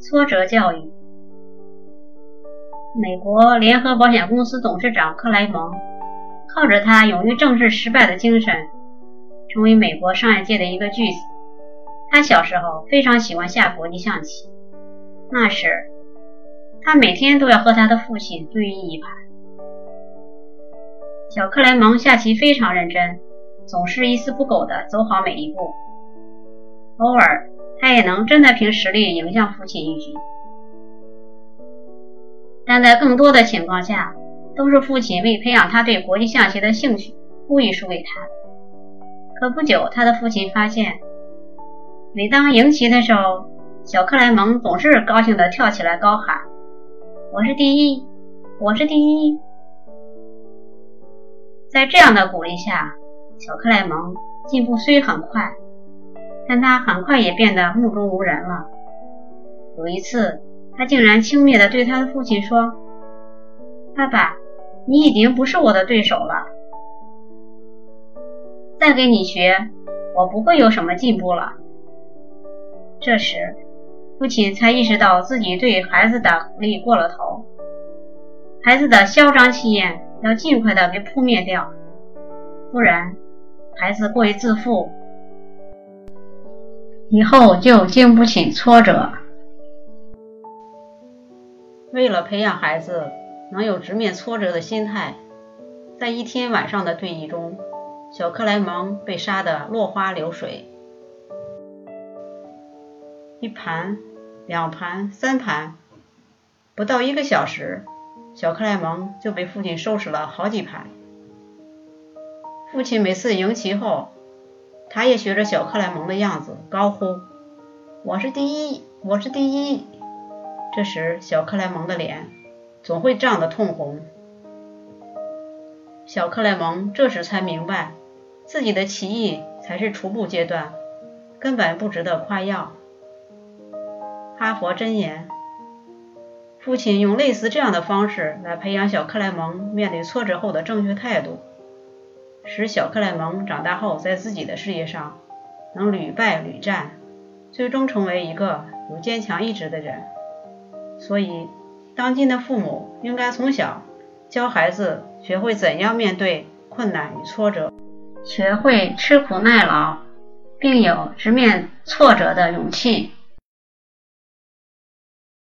挫折教育。美国联合保险公司董事长克莱蒙，靠着他勇于正视失败的精神，成为美国商业界的一个巨子。他小时候非常喜欢下国际象棋，那时他每天都要和他的父亲对弈一盘。小克莱蒙下棋非常认真，总是一丝不苟地走好每一步。偶尔，他也能真的凭实力赢下父亲一局，但在更多的情况下，都是父亲为培养他对国际象棋的兴趣，故意输给他。可不久，他的父亲发现，每当赢棋的时候，小克莱蒙总是高兴地跳起来高喊：“我是第一，我是第一！”在这样的鼓励下，小克莱蒙进步虽很快。但他很快也变得目中无人了。有一次，他竟然轻蔑地对他的父亲说：“爸爸，你已经不是我的对手了。再给你学，我不会有什么进步了。”这时，父亲才意识到自己对孩子的鼓励过了头，孩子的嚣张气焰要尽快的给扑灭掉，不然，孩子过于自负。以后就经不起挫折。为了培养孩子能有直面挫折的心态，在一天晚上的对弈中，小克莱蒙被杀得落花流水。一盘、两盘、三盘，不到一个小时，小克莱蒙就被父亲收拾了好几盘。父亲每次赢棋后，他也学着小克莱蒙的样子高呼：“我是第一，我是第一。”这时，小克莱蒙的脸总会涨得通红。小克莱蒙这时才明白，自己的棋艺才是初步阶段，根本不值得夸耀。哈佛箴言：父亲用类似这样的方式来培养小克莱蒙面对挫折后的正确态度。使小克莱蒙长大后，在自己的事业上能屡败屡战，最终成为一个有坚强意志的人。所以，当今的父母应该从小教孩子学会怎样面对困难与挫折，学会吃苦耐劳，并有直面挫折的勇气。